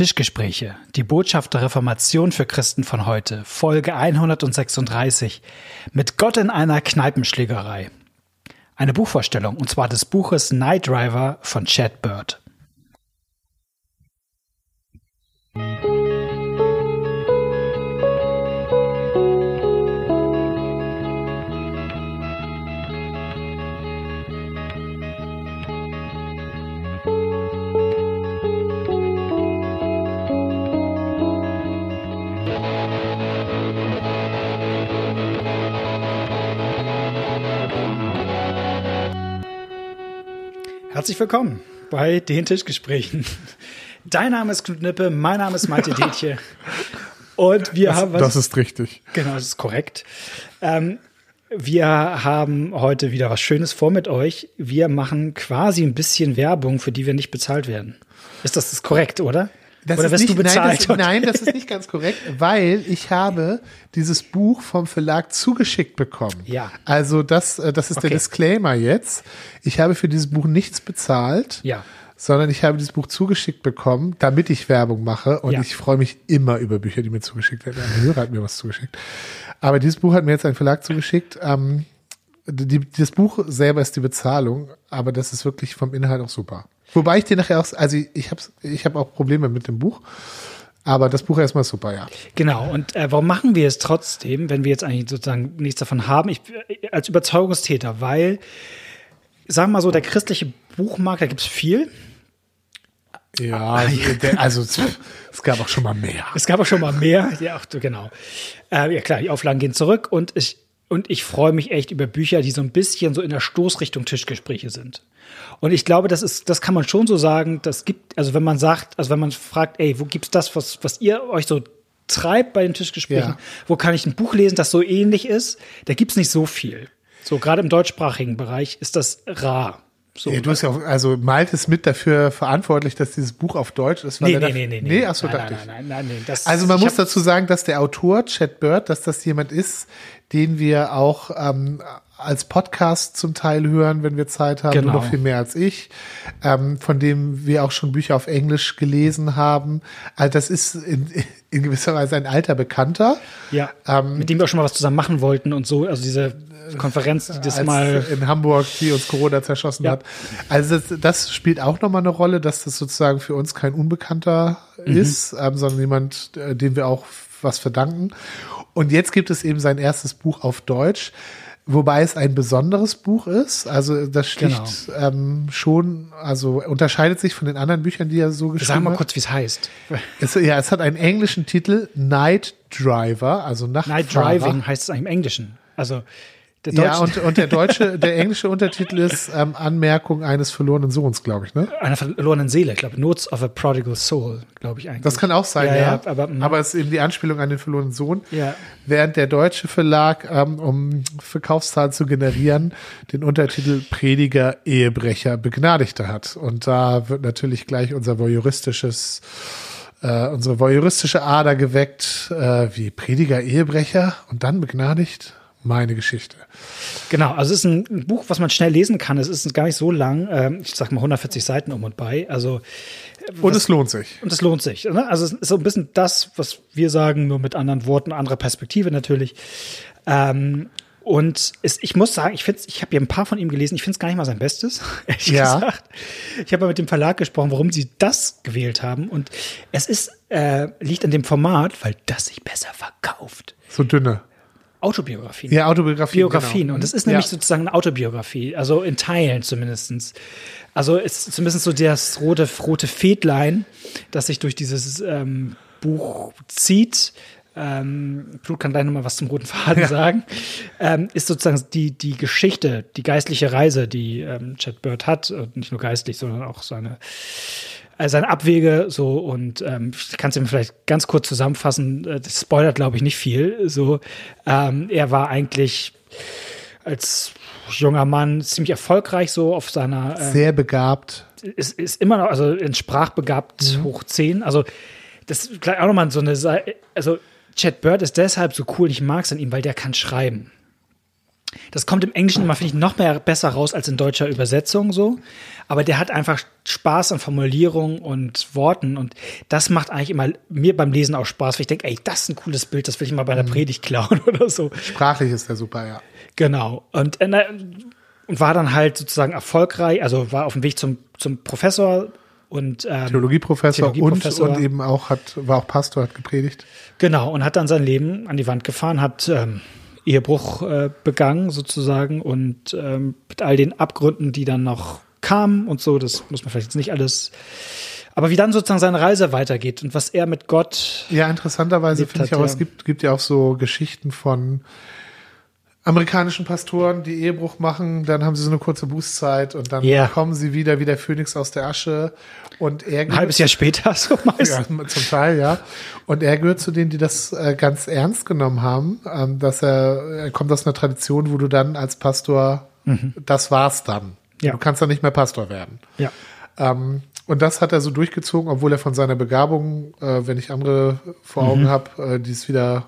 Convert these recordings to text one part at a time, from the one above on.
Tischgespräche, die Botschaft der Reformation für Christen von heute, Folge 136, mit Gott in einer Kneipenschlägerei. Eine Buchvorstellung, und zwar des Buches Night Driver von Chad Bird. Herzlich willkommen bei den Tischgesprächen. Dein Name ist Knut Nippe, mein Name ist Malte Detje. Und wir das, haben was. Das ist richtig. Genau, das ist korrekt. Ähm, wir haben heute wieder was Schönes vor mit euch. Wir machen quasi ein bisschen Werbung, für die wir nicht bezahlt werden. Ist das, das korrekt, oder? Das Oder wirst nicht, du bezahlt? Nein das, nein, das ist nicht ganz korrekt, weil ich habe dieses Buch vom Verlag zugeschickt bekommen. Ja. Also das, äh, das ist Okay. der Disclaimer jetzt. Ich habe für dieses Buch nichts bezahlt. Ja. Sondern ich habe dieses Buch zugeschickt bekommen, damit ich Werbung mache. Und Ja. ich freue mich immer über Bücher, die mir zugeschickt werden. Ein Hörer hat mir was zugeschickt. Aber dieses Buch hat mir jetzt ein Verlag zugeschickt. Ähm, die, das Buch selber ist die Bezahlung, aber das ist wirklich vom Inhalt auch super. Wobei ich dir nachher auch, also ich habe ich hab auch Probleme mit dem Buch, aber das Buch erstmal super, ja. Genau. Und äh, warum machen wir es trotzdem, wenn wir jetzt eigentlich sozusagen nichts davon haben? Ich, äh, als Überzeugungstäter, weil, sagen wir mal so, der christliche Buchmarkt, da gibt es viel. Ja, also, der, also es gab auch schon mal mehr. Es gab auch schon mal mehr. Ja, genau. Äh, ja, klar, die Auflagen gehen zurück und ich, und ich freue mich echt über Bücher, die so ein bisschen so in der Stoßrichtung Tischgespräche sind. Und ich glaube, das ist, das kann man schon so sagen. Das gibt, also wenn man sagt, also wenn man fragt, ey, wo gibt's das, was, was ihr euch so treibt bei den Tischgesprächen? Ja. Wo kann ich ein Buch lesen, das so ähnlich ist? Da gibt's nicht so viel. So, gerade im deutschsprachigen Bereich ist das rar. So. Ja, du hast ja auch, also Malte ist mit dafür verantwortlich, dass dieses Buch auf Deutsch ist. weil nee, nee, da- nee, nee, Nee, achso, nein, dachte nein, ich. nein, nein, nein, nee, das, Also man muss dazu sagen, dass der Autor, Chad Bird, dass das jemand ist, den wir auch ähm, als Podcast zum Teil hören, wenn wir Zeit haben, Genau. nur noch viel mehr als ich, ähm, von dem wir auch schon Bücher auf Englisch gelesen haben. Also das ist in, in gewisser Weise ein alter Bekannter. Ja, Ähm, mit dem wir auch schon mal was zusammen machen wollten und so. Also diese Konferenz, die das mal. in Hamburg, die uns Corona zerschossen Ja. hat. Also das, das spielt auch nochmal eine Rolle, dass das sozusagen für uns kein Unbekannter Mhm. ist, ähm, sondern jemand, äh, dem wir auch was verdanken. Und jetzt gibt es eben sein erstes Buch auf Deutsch, wobei es ein besonderes Buch ist. Also das schlicht Genau. ähm, schon, also unterscheidet sich von den anderen Büchern, die er so geschrieben Sag mal hat. kurz, wie es heißt. Es, ja, es hat einen englischen Titel, Night Driver, also Nachtfahrer. Night Driving heißt es eigentlich im Englischen. Also Ja, und, und der deutsche, der englische Untertitel ist ähm, Anmerkung eines verlorenen Sohns, glaube ich, ne? einer verlorenen Seele, ich glaube, Notes of a Prodigal Soul, glaube ich eigentlich. Das kann auch sein, Ja, ja. ja, aber, mm. es ist eben die Anspielung an den verlorenen Sohn. Ja. Während der deutsche Verlag, ähm, um Verkaufszahlen zu generieren, den Untertitel Prediger, Ehebrecher, Begnadigter hat. Und da wird natürlich gleich unser voyeuristisches, äh, unsere voyeuristische Ader geweckt, äh, wie Prediger, Ehebrecher und dann begnadigt. Meine Geschichte. Genau, also es ist ein Buch, was man schnell lesen kann. Es ist gar nicht so lang. ähm, Ich sag mal 140 Seiten um und bei. Also Und es lohnt sich. Und es lohnt sich. Ne? Also es ist so ein bisschen das, was wir sagen, nur mit anderen Worten, anderer Perspektive natürlich. Ähm, und es, ich muss sagen, ich finde, ich habe hier ein paar von ihm gelesen. Ich finde es gar nicht mal sein Bestes, ehrlich Ja. gesagt. Ich habe mal mit dem Verlag gesprochen, warum sie das gewählt haben. Und es ist äh, liegt an dem Format, weil das sich besser verkauft. So dünne. Autobiografien. Ja, Autobiografien. Biografien. genau. Und das ist nämlich ja. sozusagen eine Autobiografie, also in Teilen zumindestens. Also ist zumindest so das rote, rote Fädlein, das sich durch dieses ähm, Buch zieht. Ähm, Blut kann gleich nochmal was zum roten Faden sagen. Ähm, ist sozusagen die, die Geschichte, die geistliche Reise, die ähm, Chad Bird hat. Und nicht nur geistlich, sondern auch seine äh, seine Abwege so und ähm, ich kann es ihm vielleicht ganz kurz zusammenfassen. Äh, Das spoilert, glaube ich, nicht viel. So, ähm, er war eigentlich als junger Mann ziemlich erfolgreich so auf seiner äh, Sehr begabt. ist, ist immer noch, also in sprachbegabt hoch 10. Also, das ist gleich auch nochmal so eine. Also, Chad Bird ist deshalb so cool, ich mag es an ihm, weil der kann schreiben. Das kommt im Englischen immer, finde ich, noch mehr besser raus als in deutscher Übersetzung so. Aber der hat einfach Spaß an Formulierungen und Worten und das macht eigentlich immer mir beim Lesen auch Spaß, weil ich denke, ey, das ist ein cooles Bild, das will ich mal bei der Predigt klauen oder so. Sprachlich ist der super, ja. Genau. Und, äh, und war dann halt sozusagen erfolgreich, also war auf dem Weg zum, zum Professor und ähm, Theologieprofessor, Theologieprofessor. Und, und eben auch hat, war auch Pastor, hat gepredigt. Genau, und hat dann sein Leben an die Wand gefahren, hat ähm, Ehebruch äh, begangen sozusagen und ähm, mit all den Abgründen, die dann noch kamen und so, das muss man vielleicht jetzt nicht alles. Aber wie dann sozusagen seine Reise weitergeht und was er mit Gott. Ja, interessanterweise finde ich auch, ja. es gibt, gibt ja auch so Geschichten von amerikanischen Pastoren, die Ehebruch machen, dann haben sie so eine kurze Bußzeit und dann Ja. kommen sie wieder wie der Phönix aus der Asche und er Ein halbes Jahr später so Ja, meist. zum Teil, ja. Und er gehört zu denen, die das äh, ganz ernst genommen haben, ähm, dass er, er kommt aus einer Tradition, wo du dann als Pastor, das war's dann. Mhm. Ja. Du kannst dann nicht mehr Pastor werden. Ja. Ähm, und das hat er so durchgezogen, obwohl er von seiner Begabung, äh, wenn ich andere vor Augen Mhm. habe, äh, die es wieder,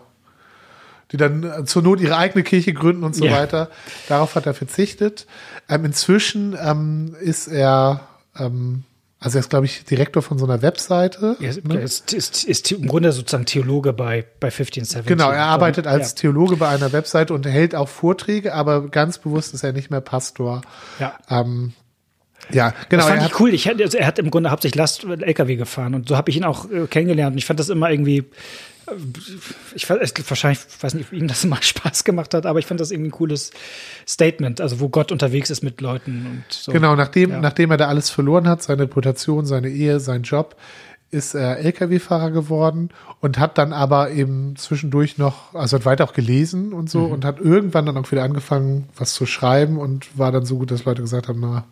die dann äh, zur Not ihre eigene Kirche gründen und so Ja. weiter. Darauf hat er verzichtet. Ähm, inzwischen ähm, ist er, ähm, also er ist, glaube ich, Direktor von so einer Webseite. Er ist, ne? ist, ist, ist im Grunde sozusagen Theologe bei, bei 1517. Genau, er arbeitet als ja. Theologe bei einer Webseite und hält auch Vorträge, aber ganz bewusst ist er nicht mehr Pastor. Ja. Ja, genau. das fand er ich cool. Ich, also er hat im Grunde hauptsächlich Last LKW gefahren und so habe ich ihn auch äh, kennengelernt. Und ich fand das immer irgendwie, äh, ich es, wahrscheinlich, weiß nicht, ob ihm das immer Spaß gemacht hat, aber ich fand das irgendwie ein cooles Statement, also wo Gott unterwegs ist mit Leuten und so. Genau, nachdem, Ja. nachdem er da alles verloren hat, seine Reputation, seine Ehe, sein Job, ist er Lkw-Fahrer geworden und hat dann aber eben zwischendurch noch, also hat weiter auch gelesen und so Mhm. und hat irgendwann dann auch wieder angefangen, was zu schreiben und war dann so gut, dass Leute gesagt haben, na.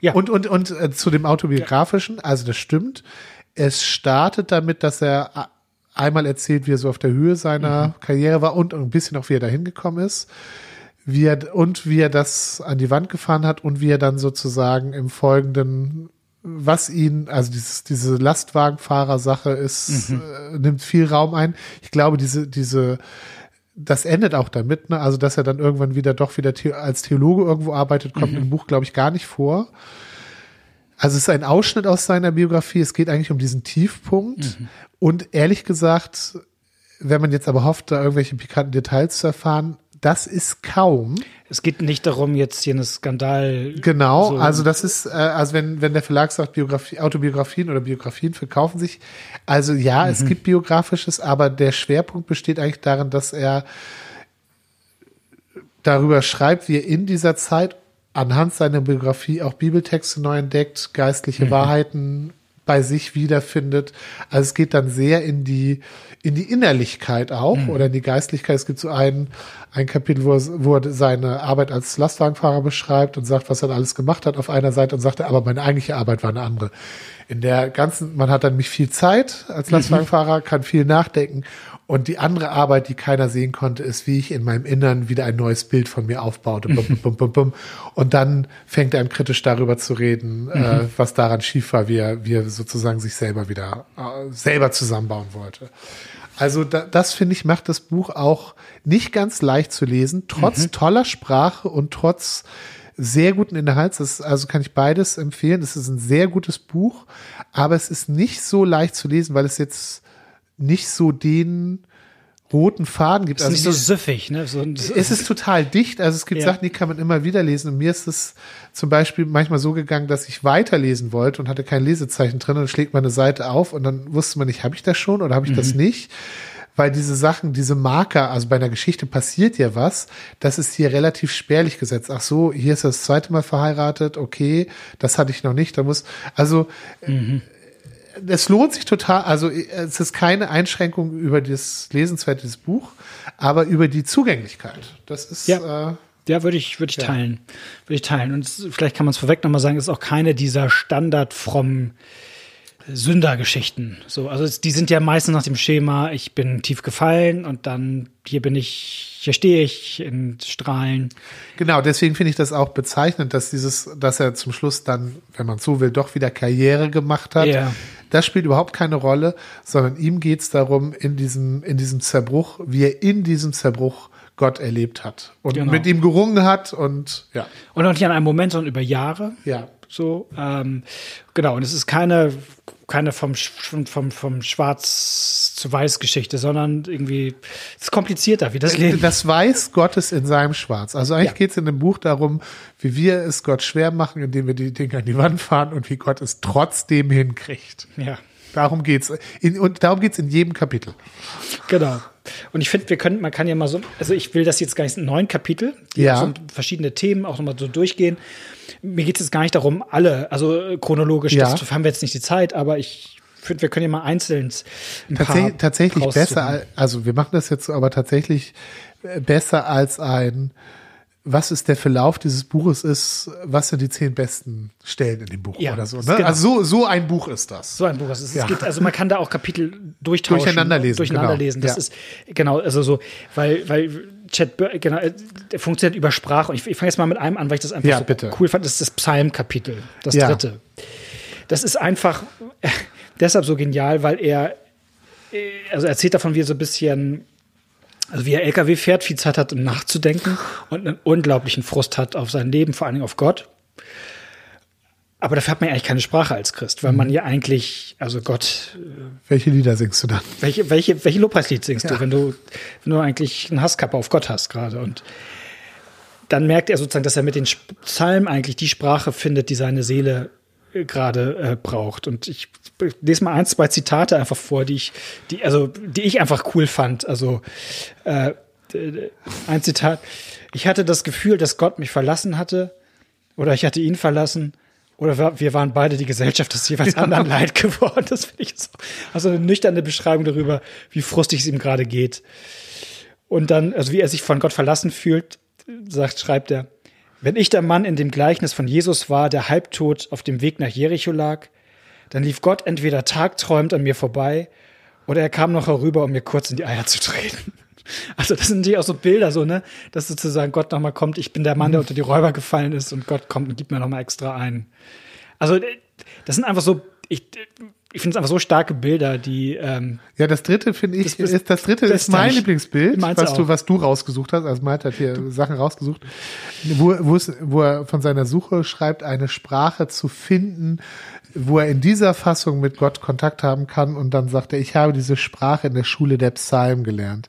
Ja. Und, und, und äh, zu dem autobiografischen, also das stimmt. Es startet damit, dass er einmal erzählt, wie er so auf der Höhe Mhm. seiner Karriere war und ein bisschen auch, wie er dahin gekommen ist wie er, und wie er das an die Wand gefahren hat und wie er dann sozusagen im Folgenden, was ihn, also dieses, diese Lastwagenfahrer-Sache ist, äh, nimmt viel Raum ein. Ich glaube, diese, diese, das endet auch damit, ne? also dass er dann irgendwann wieder doch wieder The als Theologe irgendwo arbeitet, kommt im Buch, glaube ich, gar nicht vor. Also es ist ein Ausschnitt aus seiner Biografie, es geht eigentlich um diesen Tiefpunkt und ehrlich gesagt, wenn man jetzt aber hofft, da irgendwelche pikanten Details zu erfahren, das ist kaum. Es geht nicht darum, jetzt hier eine Skandal. Genau, so- also das ist, äh, also wenn, wenn der Verlag sagt, Biografie, Autobiografien oder Biografien verkaufen sich, also ja, es gibt biografisches, aber der Schwerpunkt besteht eigentlich darin, dass er darüber schreibt, wie er in dieser Zeit anhand seiner Biografie auch Bibeltexte neu entdeckt, geistliche Wahrheiten bei sich wiederfindet. Also es geht dann sehr in die, in die Innerlichkeit auch oder in die Geistlichkeit. Es gibt so ein, ein Kapitel, wo er, wo er seine Arbeit als Lastwagenfahrer beschreibt und sagt, was er alles gemacht hat auf einer Seite und sagt, aber meine eigentliche Arbeit war eine andere. In der ganzen, man hat dann nämlich viel Zeit als Lastwagenfahrer, kann viel nachdenken und die andere Arbeit, die keiner sehen konnte, ist, wie ich in meinem Innern wieder ein neues Bild von mir aufbaute. Bum, bum, bum, bum, bum. Und dann fängt er an, kritisch darüber zu reden, äh, was daran schief war, wie er, wie er sozusagen sich selber wieder äh, selber zusammenbauen wollte. Also da, das finde ich macht das Buch auch nicht ganz leicht zu lesen, trotz toller Sprache und trotz sehr guten Inhalts. Das, ist- also kann ich beides empfehlen. Es ist ein sehr gutes Buch, aber es ist nicht so leicht zu lesen, weil es jetzt nicht so den roten Faden gibt. ist nicht so süffig, ne? So, es ist total dicht. Also es gibt Ja. Sachen, die kann man immer wieder lesen. Und mir ist es zum Beispiel manchmal so gegangen, dass ich weiterlesen wollte und hatte kein Lesezeichen drin und schlägt man eine Seite auf und dann wusste man nicht, habe ich das schon oder habe ich das nicht? Weil diese Sachen, diese Marker, also bei einer Geschichte passiert ja was, das ist hier relativ spärlich gesetzt. Ach so, hier ist er das zweite Mal verheiratet, okay, das hatte ich noch nicht. Da muss, also es lohnt sich total, also es ist keine Einschränkung über das Lesenswert dieses Buch, aber über die Zugänglichkeit. Das ist Ja. äh, Ja, würde ich, würde ich teilen. Würde ich teilen. Und vielleicht kann man es vorweg nochmal sagen, es ist auch keine dieser Standard from Sündergeschichten. So, also die sind ja meistens nach dem Schema, ich bin tief gefallen und dann hier bin ich, hier stehe ich in Strahlen. genau, deswegen finde ich das auch bezeichnend, dass dieses, dass er zum Schluss dann, wenn man so will, doch wieder Karriere gemacht hat. Ja. Das spielt überhaupt keine Rolle, sondern ihm geht es darum, in diesem, in diesem Zerbruch, wie er in diesem Zerbruch Gott erlebt hat und Genau. mit ihm gerungen hat und ja. Und auch nicht an einem Moment, sondern über Jahre. Ja. So, ähm, genau. Und es ist keine, keine vom, vom, vom Schwarz zu Weiß Geschichte, sondern irgendwie, es ist komplizierter, wie das Leben. Das weiß Gottes in seinem Schwarz. Also eigentlich Ja. geht es in dem Buch darum, wie wir es Gott schwer machen, indem wir die Dinge an die Wand fahren und wie Gott es trotzdem hinkriegt. Ja, Darum geht's. In, und darum geht's in jedem Kapitel. genau. Und ich finde, wir können, man kann ja mal so, also ich will das jetzt gar nicht in neun Kapitel, die Ja. so verschiedene Themen auch nochmal so durchgehen. Mir geht es jetzt gar nicht darum, alle, also äh, chronologisch, Ja. das haben wir jetzt nicht die Zeit, aber ich finde, wir können ja mal einzeln Tatsächlich, tatsächlich besser, al- also wir machen das jetzt aber tatsächlich äh, besser als ein, was ist der Verlauf dieses Buches ist, was sind die zehn besten Stellen in dem Buch Ja, oder so. Ne? genau. Also so, so ein Buch ist das. So ein Buch. Also, es Ja. gibt, also man kann da auch Kapitel durchtauschen. Durcheinander lesen, Durcheinander genau. lesen. Das Ja. ist, genau, also so, weil, weil Chat, genau, äh, der funktioniert über Sprache. Und ich, ich fange jetzt mal mit einem an, weil ich das einfach Ja, so bitte. cool fand. Das ist das Psalmkapitel, das dritte. Das ist einfach deshalb so genial, weil er, äh, also er erzählt davon, wie er so ein bisschen, also wie er LKW fährt, viel Zeit hat, um nachzudenken und einen unglaublichen Frust hat auf sein Leben, vor allen Dingen auf Gott. Aber dafür hat man ja eigentlich keine Sprache als Christ, weil Mhm. man ja eigentlich, also Gott, Welche Lieder singst du dann? welche, welche, welche Lobpreislied singst Ja. du, wenn du, wenn du eigentlich einen Hasskappe auf Gott hast gerade? Und dann merkt er sozusagen, dass er mit den Psalmen eigentlich die Sprache findet, die seine Seele äh, gerade äh, braucht. Und ich lese mal ein, zwei Zitate einfach vor, die ich, die, also, die ich einfach cool fand. Also äh, ein Zitat. Ich hatte das Gefühl, dass Gott mich verlassen hatte, oder ich hatte ihn verlassen, oder wir- waren beide die Gesellschaft des jeweils anderen leid geworden. Das finde ich so. Also eine nüchterne Beschreibung darüber, wie frustig es ihm gerade geht. Und dann, also wie er sich von Gott verlassen fühlt, sagt, schreibt er, wenn ich der Mann in dem Gleichnis von Jesus war, der halbtot auf dem Weg nach Jericho lag, dann lief Gott entweder tagträumend an mir vorbei oder er kam noch herüber, um mir kurz in die Eier zu treten. Also das sind natürlich auch so Bilder, so, ne, dass sozusagen Gott nochmal kommt, ich bin der Mann, der unter die Räuber gefallen ist und Gott kommt und gibt mir nochmal extra ein. Also äh, das sind einfach so, ich, ich finde es einfach so starke Bilder, die ähm, Ja, das dritte finde ich, Das bist- ist, das dritte ist mein Lieblingsbild, was du, was du rausgesucht hast. Also Malte hat hier Sachen rausgesucht, wo, wo, es, wo er von seiner Suche schreibt, eine Sprache zu finden, wo er in dieser Fassung mit Gott Kontakt haben kann. Und dann sagt er, ich habe diese Sprache in der Schule der Psalmen gelernt.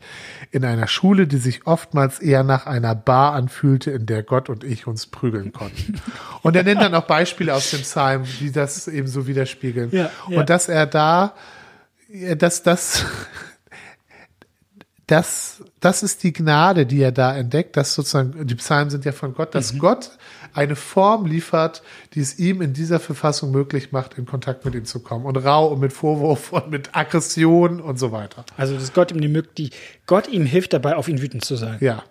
In einer Schule, die sich oftmals eher nach einer Bar anfühlte, in der Gott und ich uns prügeln konnten. Und er nennt dann auch Beispiele aus dem Psalm, die das eben so widerspiegeln. Ja, ja. Und dass er da, dass das, das, das ist die Gnade, die er da entdeckt, dass sozusagen, die Psalmen sind ja von Gott, dass Mhm. Gott eine Form liefert, die es ihm in dieser Verfassung möglich macht, in Kontakt mit ihm zu kommen. Und rau und mit Vorwurf und mit Aggression und so weiter. Also, dass Gott ihm die Möglichkeit, Gott ihm hilft dabei, auf ihn wütend zu sein. Ja.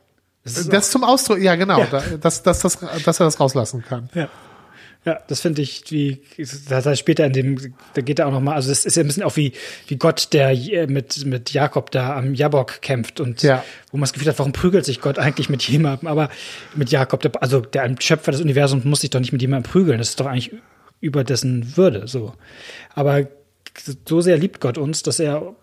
Das Das, zum Ausdruck, ja, genau, Ja. Da, dass, dass, dass, dass er das rauslassen kann. Ja. Ja, das finde ich, wie, da, da später in dem, da geht er auch nochmal, also es ist ja ein bisschen auch wie, wie Gott, der äh, mit, mit Jakob da am Jabok kämpft und Ja. wo man das Gefühl hat, warum prügelt sich Gott eigentlich mit jemandem, aber mit Jakob, der, also der ein Schöpfer des Universums muss sich doch nicht mit jemandem prügeln, das ist doch eigentlich über dessen Würde, so. Aber so sehr liebt Gott uns, dass er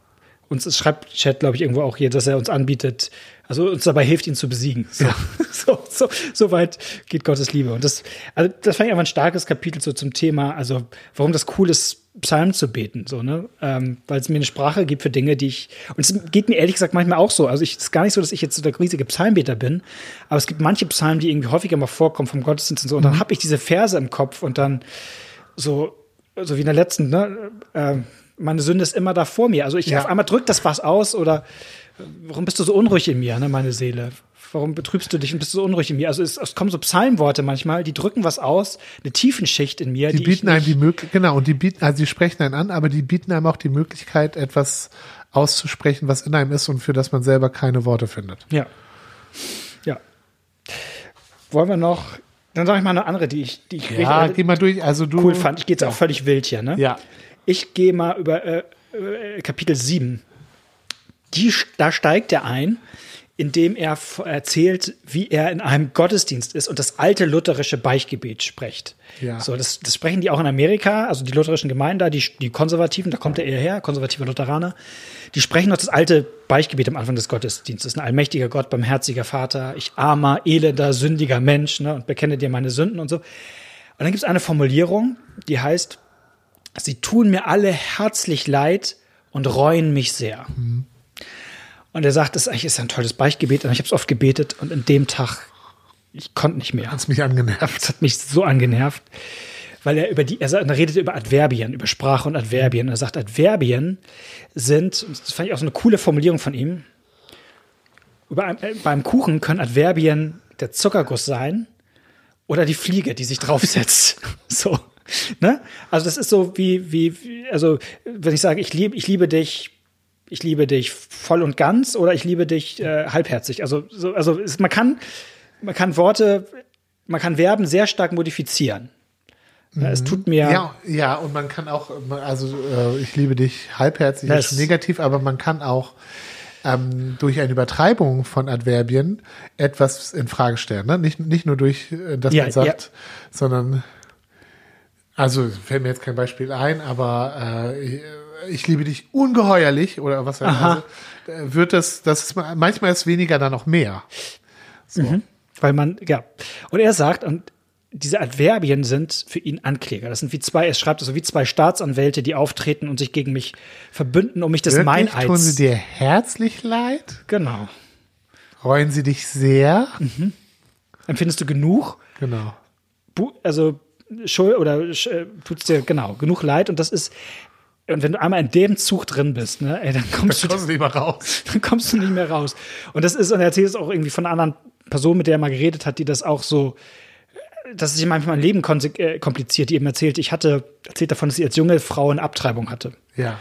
uns, es schreibt Chat, glaube ich, irgendwo auch hier, dass er uns anbietet, also uns dabei hilft, ihn zu besiegen. So, so, so, so weit geht Gottes Liebe. Und das, also das fand ich einfach ein starkes Kapitel so zum Thema, also warum das cool ist, Psalmen zu beten, so, ne? Ähm, weil es mir eine Sprache gibt für Dinge, die ich, und es geht mir ehrlich gesagt manchmal auch so. Also ich, es ist gar nicht so, dass ich jetzt so der riesige Psalmbeter bin, aber es gibt manche Psalmen, die irgendwie häufiger mal vorkommen vom Gottesdienst und so. Und dann habe ich diese Verse im Kopf und dann so, so wie in der letzten, ne? Äh, meine Sünde ist immer da vor mir. Also ich Ja. auf einmal drückt das was aus oder warum bist du so unruhig in mir, ne, meine Seele? Warum betrübst du dich und bist du so unruhig in mir? Also es, es kommen so Psalmworte manchmal, die drücken was aus, eine Tiefenschicht in mir, Die, die, bieten einem die Möglichkeit, genau, und die bieten, also die sprechen einen an, aber die bieten einem auch die Möglichkeit, etwas auszusprechen, was in einem ist und für das man selber keine Worte findet. Ja. Ja. Wollen wir noch, dann sage ich mal eine andere, die ich, die ich Ja, richtig geh mal durch. Also du. cool fand. Ich gehe jetzt auch völlig wild hier, ne? Ja. Ich gehe mal über äh, äh, Kapitel 7. Die, da steigt er ein in dem er erzählt, wie er in einem Gottesdienst ist und das alte lutherische Beichtgebet spricht. Ja. So, das, das sprechen die auch in Amerika, also die lutherischen Gemeinden da, die, die Konservativen, da kommt er eher her, konservative Lutheraner, die sprechen noch das alte Beichtgebet am Anfang des Gottesdienstes. Ein allmächtiger Gott, barmherziger Vater, ich armer, elender, sündiger Mensch, ne, und bekenne dir meine Sünden und so. Und dann gibt es eine Formulierung, die heißt, sie tun mir alle herzlich leid und reuen mich sehr. Und er sagt, das ist ein tolles Beichtgebet, und ich habe es oft gebetet und in dem Tag, ich konnte nicht mehr. Hat's mich angenervt. Das hat mich so angenervt, weil er über die, er, sagt- er redet über Adverbien, über Sprache und Adverbien. Er sagt, Adverbien sind, das fand ich auch so eine coole Formulierung von ihm. Über ein, äh, beim Kuchen können Adverbien der Zuckerguss sein oder die Fliege, die sich draufsetzt. so. Ne? Also das ist so wie, wie, wie, also wenn ich sage, ich liebe, ich liebe dich, ich liebe dich voll und ganz oder ich liebe dich äh, halbherzig. Also, so, also es, man kann, man kann Worte, man kann Verben sehr stark modifizieren. Ja, Es tut mir, Ja, ja, und man kann auch, also äh, ich liebe dich halbherzig, Das- ist schon negativ, aber man kann auch ähm, durch eine Übertreibung von Adverbien etwas in Frage stellen. Ne? Nicht, nicht nur durch, äh, dass Ja, man sagt, sondern, also fällt mir jetzt kein Beispiel ein, aber äh, ich, liebe dich ungeheuerlich oder was ich, Aha. also, wird das, das ist ma- manchmal ist weniger dann noch mehr. weil man, ja. Und er sagt, und diese Adverbien sind für ihn Ankläger. Das sind wie zwei, er schreibt also wie zwei Staatsanwälte, die auftreten und sich gegen mich verbünden, um mich des Wirklich? Meineids. Tun sie dir herzlich leid? Genau. Reuen sie dich sehr? Empfindest du genug? Genau. Bu also Schuld oder äh, tut's dir genau genug leid und das ist und wenn du einmal in dem Zug drin bist, ne, ey, dann kommst du Kommst du nicht mal raus. dann kommst du nicht mehr raus. Und das ist, und er erzählt es auch irgendwie von einer anderen Person, mit der er mal geredet hat, die das auch so, dass sich manchmal mein Leben äh, kompliziert, die eben erzählt, ich hatte, erzählt davon, dass sie als junge Frau eine Abtreibung hatte. Ja.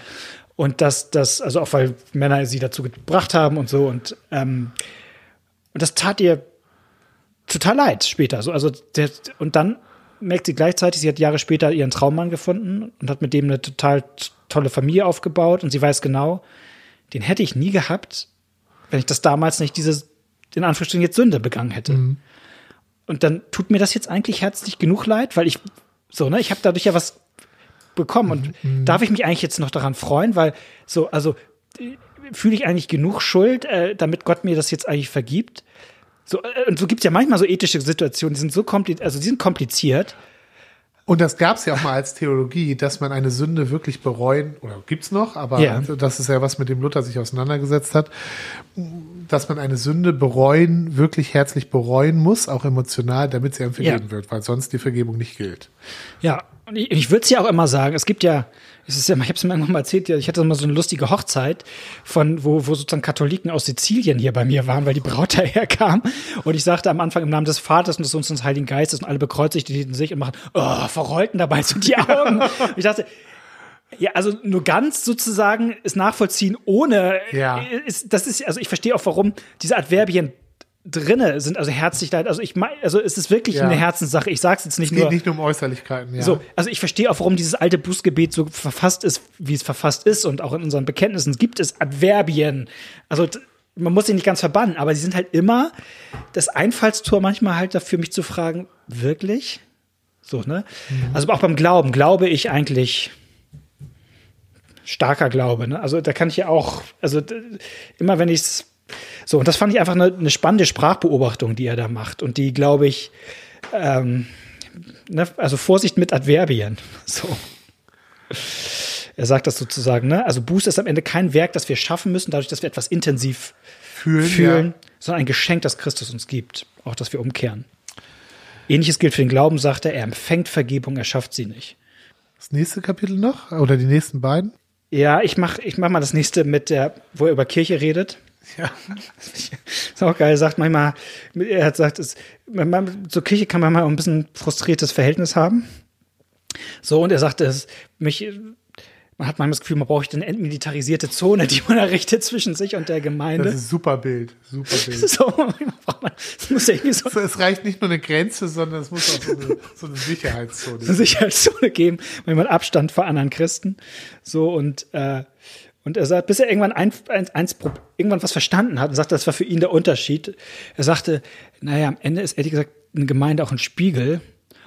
Und dass das, also auch weil Männer sie dazu gebracht haben und so und, ähm, und das tat ihr total leid später. So, also der, und dann merkt sie gleichzeitig, sie hat Jahre später ihren Traummann gefunden und hat mit dem eine total tolle Familie aufgebaut und sie weiß genau, den hätte ich nie gehabt, wenn ich das damals nicht diese, in Anführungsstrichen jetzt Sünde begangen hätte. Und dann tut mir das jetzt eigentlich herzlich genug leid, weil ich, so, ne, ich habe dadurch ja was bekommen. Und darf ich mich eigentlich jetzt noch daran freuen, weil so, also äh, fühle ich eigentlich genug Schuld, äh, damit Gott mir das jetzt eigentlich vergibt. So, äh, und so gibt's ja manchmal so ethische Situationen, die sind so kompliziert, also die sind kompliziert. Und das gab es ja auch mal als Theologie, dass man eine Sünde wirklich bereuen, oder gibt's noch, aber Ja. das ist ja was, mit dem Luther sich auseinandergesetzt hat, dass man eine Sünde bereuen, wirklich herzlich bereuen muss, auch emotional, damit sie einem vergeben Ja. wird, weil sonst die Vergebung nicht gilt. Ja, und ich, ich würde es ja auch immer sagen, es gibt ja, es ist ja, ich habe es mir irgendwann mal erzählt, ja, ich hatte mal so eine lustige Hochzeit von, wo, wo sozusagen Katholiken aus Sizilien hier bei mir waren, weil die Braut daherkam. Und ich sagte am Anfang im Namen des Vaters und des Sohnes und des Heiligen Geistes und alle bekreuzigten sich und machen, oh, verrollten dabei so die Augen. Ich dachte, ja, also nur ganz sozusagen ist nachvollziehen ohne, Ja. ist, das ist, also ich verstehe auch, warum diese Adverbien drinne sind, also herzlich leid, also ich meine, also es ist wirklich Ja. eine Herzenssache. Ich sag's jetzt nicht Es geht nur. nicht nur um Äußerlichkeiten, ja. So, also ich verstehe auch, warum dieses alte Bußgebet so verfasst ist, wie es verfasst ist. Und auch in unseren Bekenntnissen gibt es Adverbien. Also man muss sie nicht ganz verbannen, aber sie sind halt immer das Einfallstor manchmal halt dafür, mich zu fragen, wirklich? So, ne? Also auch beim Glauben, glaube ich eigentlich starker Glaube, ne? Also da kann ich ja auch, also immer wenn ich's so, und das fand ich einfach eine, eine spannende Sprachbeobachtung, die er da macht. Und die, glaube ich, ähm, ne, also Vorsicht mit Adverbien. So. Er sagt das sozusagen, ne? Also Buße ist am Ende kein Werk, das wir schaffen müssen, dadurch, dass wir etwas intensiv fühlen, fühlen, Ja. sondern ein Geschenk, das Christus uns gibt, auch dass wir umkehren. Ähnliches gilt für den Glauben, sagt er, er empfängt Vergebung, er schafft sie nicht. Das nächste Kapitel noch? Oder die nächsten beiden? Ja, ich mach, ich mach mal das nächste mit der, wo er über Kirche redet. Ja. Ist auch geil. Er sagt manchmal, er hat gesagt, es, manchmal, zur Kirche kann man mal ein bisschen frustriertes Verhältnis haben. So, und er sagt, es, mich, man hat manchmal das Gefühl, man braucht eine entmilitarisierte Zone, die man errichtet zwischen sich und der Gemeinde. Das ist super Bild. Super Bild. so, manchmal braucht man, es muss irgendwie so Es reicht nicht nur eine Grenze, sondern es muss auch so eine, so eine Sicherheitszone eine Sicherheitszone geben, manchmal Abstand vor anderen Christen. So, und, äh, Und er sagt, bis er irgendwann ein, ein, eins, irgendwann was verstanden hat und sagte, das war für ihn der Unterschied. Er sagte, naja, am Ende ist ehrlich gesagt eine Gemeinde auch ein Spiegel.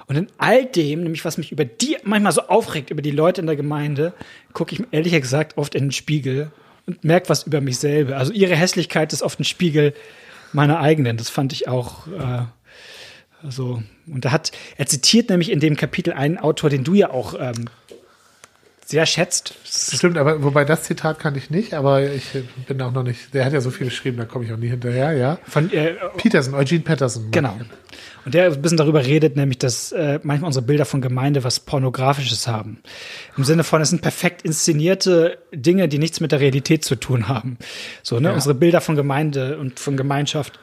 Und in all dem, nämlich was mich über die manchmal so aufregt, über die Leute in der Gemeinde, gucke ich ehrlich gesagt oft in den Spiegel und merke was über mich selber. Also ihre Hässlichkeit ist oft ein Spiegel meiner eigenen. Das fand ich auch äh, so. Und da hat, er zitiert nämlich in dem Kapitel einen Autor, den du ja auch ähm, sehr schätzt. Stimmt, aber wobei das Zitat kann ich nicht, aber ich bin auch noch nicht, der hat ja so viel geschrieben, da komme ich auch nie hinterher, ja. Von äh, Peterson, Eugene Peterson. Genau. Und der ein bisschen darüber redet, nämlich, dass äh, manchmal unsere Bilder von Gemeinde was Pornografisches haben. Im Sinne von, es sind perfekt inszenierte Dinge, die nichts mit der Realität zu tun haben. So, ne? Ja. Unsere Bilder von Gemeinde und von Gemeinschaft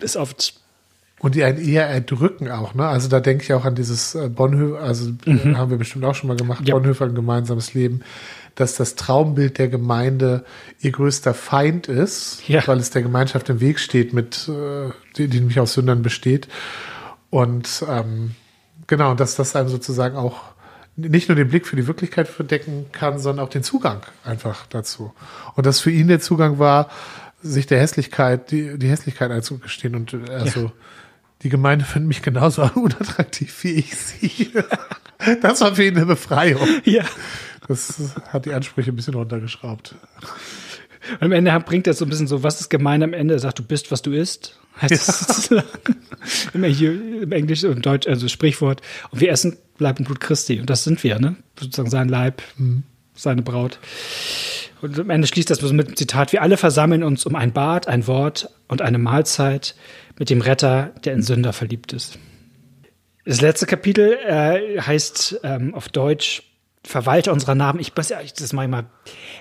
ist oft Und die einen eher erdrücken auch, ne? Also da denke ich auch an dieses äh, Bonhoeffer, also äh, haben wir bestimmt auch schon mal gemacht, Mhm. Ja. Bonhoeffer ein gemeinsames Leben, dass das Traumbild der Gemeinde ihr größter Feind ist, Ja. weil es der Gemeinschaft im Weg steht, mit äh, die, die nämlich aus Sündern besteht. Und ähm, genau, dass das einem sozusagen auch nicht nur den Blick für die Wirklichkeit verdecken kann, sondern auch den Zugang einfach dazu. Und dass für ihn der Zugang war, sich der Hässlichkeit, die, die Hässlichkeit einzugestehen und also die Gemeinde findet mich genauso unattraktiv wie ich sie. Das war für ihn eine Befreiung. ja. Das hat die Ansprüche ein bisschen runtergeschraubt. Und am Ende bringt er so ein bisschen so, was ist gemein am Ende? Er sagt, du bist, was du isst. Heißt das. Immer hier im Englisch und Deutsch, also Sprichwort. Und wir essen Leib und Blut Christi. Und das sind wir, ne? Sozusagen sein Leib, seine Braut. Und am Ende schließt das mit dem Zitat, wir alle versammeln uns um ein Bad, ein Wort und eine Mahlzeit mit dem Retter, der in Sünder verliebt ist. Das letzte Kapitel äh, heißt ähm, auf Deutsch Verwalter unserer Namen. Ich weiß ja, ich, das mache ich mal.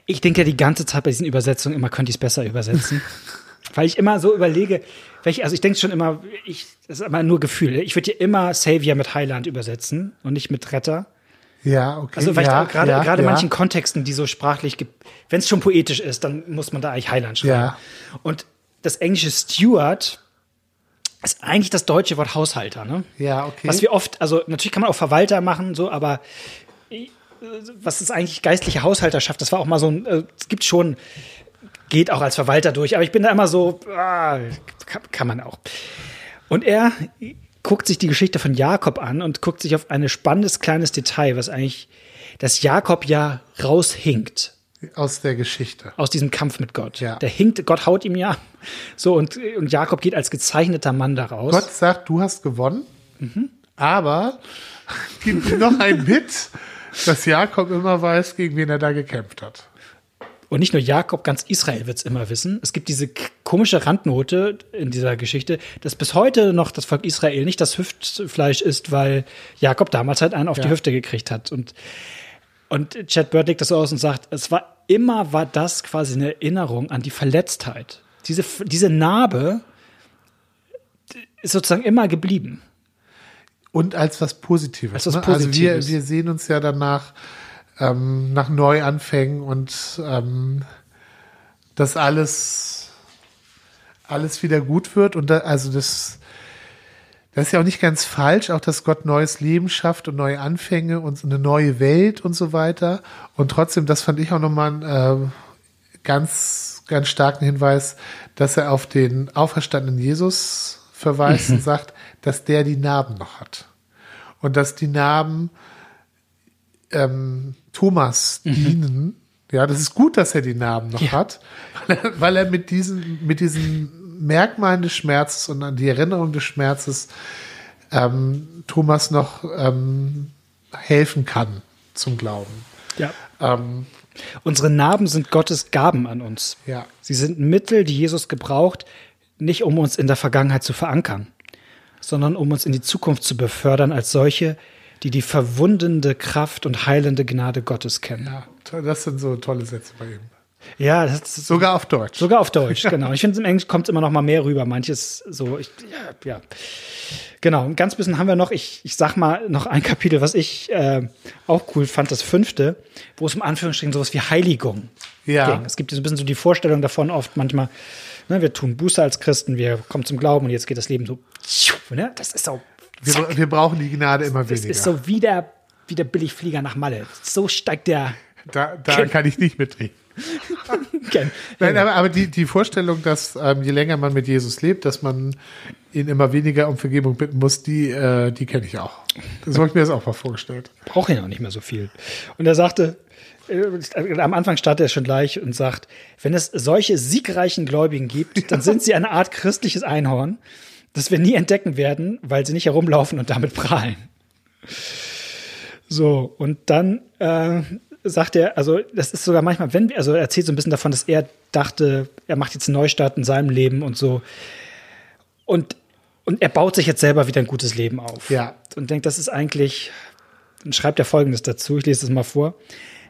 Ich denke ja die ganze Zeit bei diesen Übersetzungen immer, könnte ich es besser übersetzen. Weil ich immer so überlege, welche, also ich denke schon immer, ich, das ist immer nur Gefühl. Ich würde hier immer Savior mit Heiland übersetzen und nicht mit Retter. Ja, okay. Also vielleicht ja, gerade ja, gerade in ja. manchen Kontexten, die so sprachlich, wenn es schon poetisch ist, dann muss man da eigentlich Heiland schreiben. Ja. Und das englische Steward ist eigentlich das deutsche Wort Haushalter, ne? Ja, okay. Was wir oft, also natürlich kann man auch Verwalter machen, so, aber äh, was ist eigentlich geistliche Haushalterschaft? Das war auch mal so ein, äh, es gibt schon, geht auch als Verwalter durch, aber ich bin da immer so, ah, kann, kann man auch. Und er guckt sich die Geschichte von Jakob an und guckt sich auf ein spannendes kleines Detail, was eigentlich, dass Jakob ja raushinkt Aus der Geschichte. aus diesem Kampf mit Gott. Ja. Der hinkt, Gott haut ihm ja. So, und, und Jakob geht als gezeichneter Mann daraus. Gott sagt, du hast gewonnen, aber gibt noch ein Bit, dass Jakob immer weiß, gegen wen er da gekämpft hat. Und nicht nur Jakob, ganz Israel wird's immer wissen. Es gibt diese komische Randnote in dieser Geschichte, dass bis heute noch das Volk Israel nicht das Hüftfleisch ist, weil Jakob damals halt einen auf die Ja. Hüfte gekriegt hat. Und, und Chad Bird legt das so aus und sagt, es war immer, war das quasi eine Erinnerung an die Verletztheit. Diese, diese Narbe ist sozusagen immer geblieben. Und als was Positives. Als was ne? Also wir, Positives. wir sehen uns ja danach ähm, nach Neuanfängen und ähm, dass alles, alles wieder gut wird. Und da, also das, das ist ja auch nicht ganz falsch, auch dass Gott neues Leben schafft und neue Anfänge und eine neue Welt und so weiter. Und trotzdem, das fand ich auch nochmal einen äh, ganz, ganz starken Hinweis, dass er auf den auferstandenen Jesus verweist und sagt, dass der die Narben noch hat. Und dass die Narben ähm, Thomas dienen. Ja, das ist gut, dass er die Narben noch Ja. hat, weil er, weil er mit diesen, mit diesen Merkmalen des Schmerzes und an die Erinnerung des Schmerzes ähm, Thomas noch ähm, helfen kann zum Glauben. Ja. Ähm, Unsere Narben sind Gottes Gaben an uns. ja, Sie sind Mittel, die Jesus gebraucht, nicht um uns in der Vergangenheit zu verankern, sondern um uns in die Zukunft zu befördern als solche, die die verwundende Kraft und heilende Gnade Gottes kennen. ja, das sind so tolle Sätze bei ihm. Ja, das ist so, Sogar auf Deutsch. sogar auf Deutsch, genau. Ich finde, im Englisch kommt es immer noch mal mehr rüber. Manches so, ich, ja, ja. Genau, ein ganz bisschen haben wir noch, ich, ich sag mal noch ein Kapitel, was ich äh, auch cool fand, das fünfte, wo es um Anführungsstrichen sowas wie Heiligung Ja. ging. Es gibt so ein bisschen so die Vorstellung davon oft manchmal, ne, wir tun Buße als Christen, wir kommen zum Glauben und jetzt geht das Leben so, ne? Das ist so, Wir, wir brauchen die Gnade immer das weniger. ist so wie der, wie der Billigflieger nach Malle. So steigt der Da, da kann ich nicht mitreden. Nein, aber, aber die, die Vorstellung, dass ähm, je länger man mit Jesus lebt, dass man ihn immer weniger um Vergebung bitten muss, die, äh, die kenne ich auch. So habe ich mir das auch mal vorgestellt. Brauche ihn auch nicht mehr so viel. Und er sagte, äh, am Anfang startet er schon gleich und sagt, wenn es solche siegreichen Gläubigen gibt, dann sind sie eine Art christliches Einhorn, das wir nie entdecken werden, weil sie nicht herumlaufen und damit prahlen. So, und dann äh, sagt er, also das ist sogar manchmal, wenn, also er erzählt so ein bisschen davon, dass er dachte, er macht jetzt einen Neustart in seinem Leben und so. Und, und er baut sich jetzt selber wieder ein gutes Leben auf. Ja. Und denkt, das ist eigentlich, dann schreibt er folgendes dazu, ich lese es mal vor.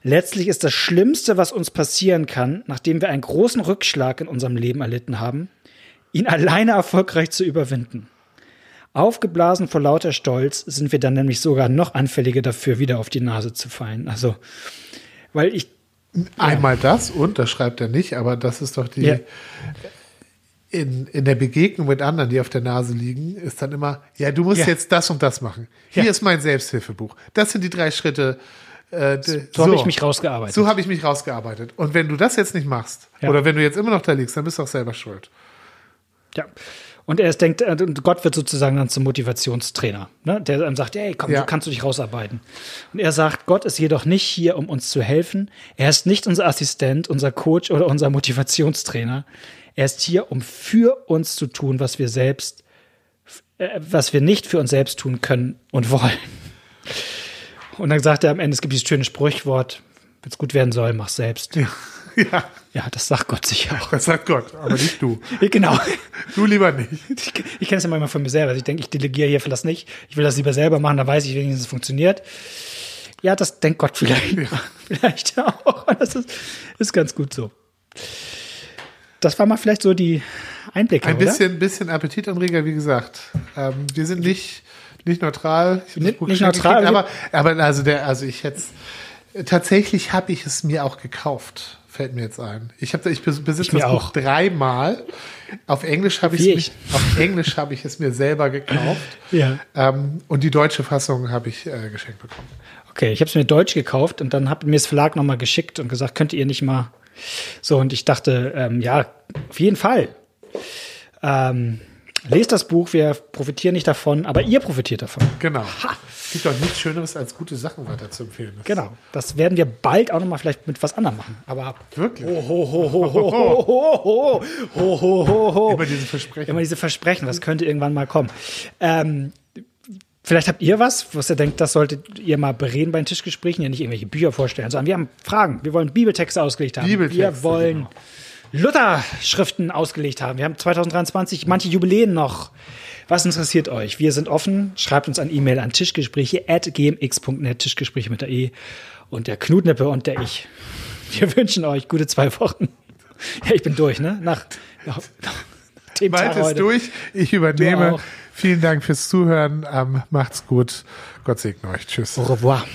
Letztlich ist das Schlimmste, was uns passieren kann, nachdem wir einen großen Rückschlag in unserem Leben erlitten haben, ihn alleine erfolgreich zu überwinden. Aufgeblasen vor lauter Stolz sind wir dann nämlich sogar noch anfälliger dafür, wieder auf die Nase zu fallen. Also, weil ich. Einmal ja. das und, das schreibt er nicht, aber das ist doch die. Ja. In, in der Begegnung mit anderen, die auf der Nase liegen, ist dann immer, ja, du musst ja. jetzt das und das machen. Hier ist mein Selbsthilfebuch. Das sind die drei Schritte, äh, so, so habe ich mich rausgearbeitet. So habe ich mich rausgearbeitet. Und wenn du das jetzt nicht machst, ja. oder wenn du jetzt immer noch da liegst, dann bist du auch selber schuld. Ja. Und er ist, denkt, äh, Gott wird sozusagen dann zum Motivationstrainer, ne? der dann sagt, hey, komm, ja. so kannst du dich rausarbeiten. Und er sagt, Gott ist jedoch nicht hier, um uns zu helfen. Er ist nicht unser Assistent, unser Coach oder unser Motivationstrainer. Er ist hier, um für uns zu tun, was wir selbst, äh, was wir nicht für uns selbst tun können und wollen. Und dann sagt er am Ende, es gibt dieses schöne Sprichwort, wenn es gut werden soll, mach selbst. Ja. Ja. ja, das sagt Gott sicher auch. Das sagt Gott, aber nicht du. genau. Du lieber nicht. Ich, ich kenne es ja manchmal von mir selber. Also ich denke, ich delegiere hier für das nicht. Ich will das lieber selber machen, da weiß ich wenigstens, es funktioniert. Ja, das denkt Gott vielleicht. Ja. Vielleicht auch. Das ist, ist ganz gut so. Das war mal vielleicht so die Einblicke. Ein bisschen, oder? bisschen Appetitanreger, wie gesagt. Ähm, wir sind nicht nicht neutral. Nicht, nicht neutral. aber, aber also der, also ich hätte tatsächlich habe ich es mir auch gekauft. Fällt mir jetzt ein. Ich habe, ich besitze ich das Buch auch. dreimal. Auf Englisch habe ich, ich. auf Englisch habe ich es mir selber gekauft. Ja. Ähm, und die deutsche Fassung habe ich äh, geschenkt bekommen. Okay, ich habe es mir deutsch gekauft und dann hat mir das Verlag nochmal geschickt und gesagt, könnt ihr nicht mal so und ich dachte, ähm, ja, auf jeden Fall. Ähm, Lest das Buch, wir profitieren nicht davon, aber ihr profitiert davon. Genau. Es gibt doch nichts Schöneres, als gute Sachen weiter zu empfehlen. Das genau. Das werden wir bald auch noch mal vielleicht mit was anderem machen. Aber wirklich. Ho, ho, ho, ho, ho, ho, ho, ho, ho, ho, ho. Immer diese Versprechen. Immer diese Versprechen. Das könnte irgendwann mal kommen. Ähm, Vielleicht habt ihr was, was ihr denkt, das solltet ihr mal bereden bei den Tischgesprächen, ja nicht irgendwelche Bücher vorstellen, sondern wir haben Fragen. Wir wollen Bibeltexte ausgelegt haben. Bibeltexte, wir wollen genau. Luther-Schriften ausgelegt haben. Wir haben 2023 manche Jubiläen noch. Was interessiert euch? Wir sind offen. Schreibt uns ein E-Mail an tischgespräche at gmx.net, Tischgespräche mit der E. Und der Knutnippe und der Ich. Wir wünschen euch gute zwei Wochen. Ja, ich bin durch, ne? Nach, nach, dem Bald ist durch. Ich übernehme. Vielen Dank fürs Zuhören. Ähm, macht's gut. Gott segne euch. Tschüss. Au revoir.